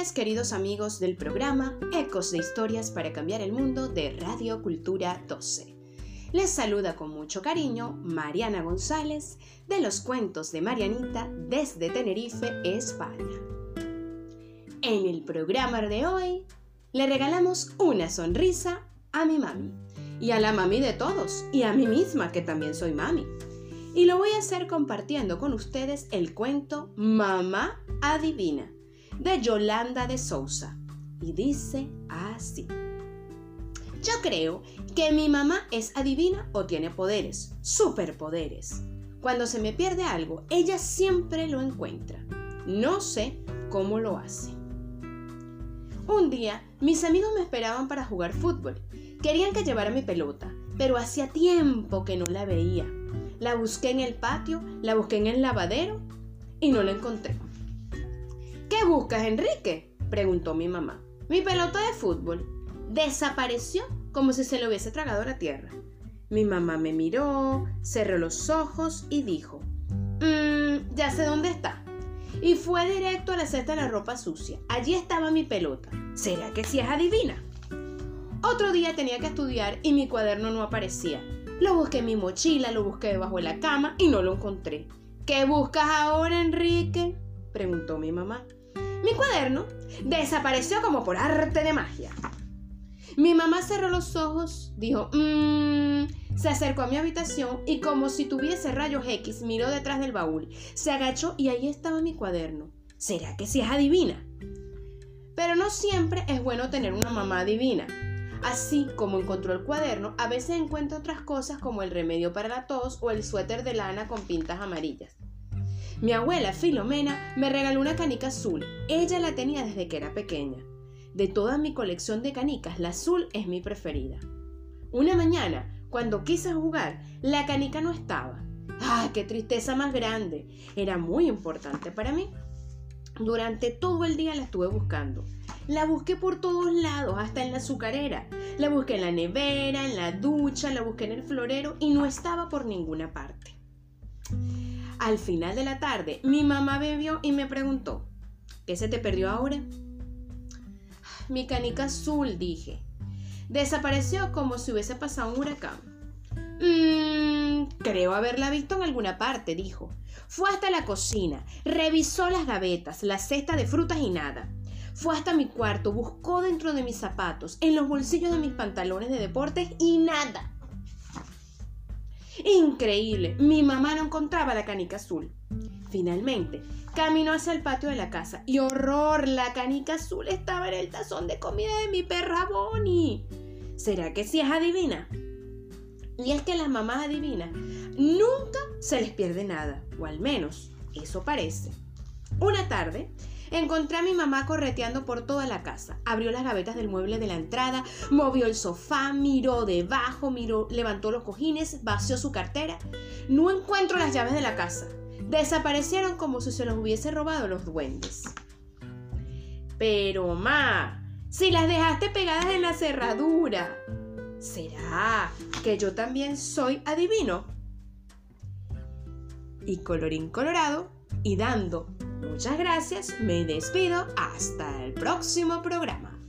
días queridos amigos del programa Ecos de Historias para Cambiar el Mundo de Radio Cultura 12. Les saluda con mucho cariño Mariana González de los cuentos de Marianita desde Tenerife, España. En el programa de hoy le regalamos una sonrisa a mi mami y a la mami de todos y a mí misma que también soy mami. Y lo voy a hacer compartiendo con ustedes el cuento Mamá Adivina de Yolanda de Sousa. Y dice así. Yo creo que mi mamá es adivina o tiene poderes, superpoderes. Cuando se me pierde algo, ella siempre lo encuentra. No sé cómo lo hace. Un día, mis amigos me esperaban para jugar fútbol. Querían que llevara mi pelota, pero hacía tiempo que no la veía. La busqué en el patio, la busqué en el lavadero y no la encontré. ¿Qué buscas, Enrique? preguntó mi mamá. Mi pelota de fútbol desapareció como si se lo hubiese tragado la tierra. Mi mamá me miró, cerró los ojos y dijo, mmm, ya sé dónde está. Y fue directo a la cesta de la ropa sucia. Allí estaba mi pelota. ¿Será que si es adivina? Otro día tenía que estudiar y mi cuaderno no aparecía. Lo busqué en mi mochila, lo busqué debajo de la cama y no lo encontré. ¿Qué buscas ahora, Enrique? preguntó mi mamá. Mi cuaderno desapareció como por arte de magia. Mi mamá cerró los ojos, dijo, mmm, se acercó a mi habitación y como si tuviese rayos X, miró detrás del baúl, se agachó y ahí estaba mi cuaderno. ¿Será que si es adivina? Pero no siempre es bueno tener una mamá adivina. Así como encontró el cuaderno, a veces encuentra otras cosas como el remedio para la tos o el suéter de lana con pintas amarillas. Mi abuela Filomena me regaló una canica azul. Ella la tenía desde que era pequeña. De toda mi colección de canicas, la azul es mi preferida. Una mañana, cuando quise jugar, la canica no estaba. ¡Ah, qué tristeza más grande! Era muy importante para mí. Durante todo el día la estuve buscando. La busqué por todos lados, hasta en la azucarera. La busqué en la nevera, en la ducha, la busqué en el florero y no estaba por ninguna parte. Al final de la tarde, mi mamá bebió y me preguntó, ¿qué se te perdió ahora? Mi canica azul, dije. Desapareció como si hubiese pasado un huracán. Mmm, creo haberla visto en alguna parte, dijo. Fue hasta la cocina, revisó las gavetas, la cesta de frutas y nada. Fue hasta mi cuarto, buscó dentro de mis zapatos, en los bolsillos de mis pantalones de deportes y nada. Increíble, mi mamá no encontraba la canica azul. Finalmente, caminó hacia el patio de la casa y horror, la canica azul estaba en el tazón de comida de mi perra Bonnie. ¿Será que sí es adivina? Y es que las mamás adivinas nunca se les pierde nada, o al menos eso parece. Una tarde, Encontré a mi mamá correteando por toda la casa. Abrió las gavetas del mueble de la entrada, movió el sofá, miró debajo, miró, levantó los cojines, vació su cartera. No encuentro las llaves de la casa. Desaparecieron como si se los hubiese robado los duendes. Pero, ma, si las dejaste pegadas en la cerradura, ¿será que yo también soy adivino? Y colorín colorado, y dando Muchas gracias, me despido, hasta el próximo programa.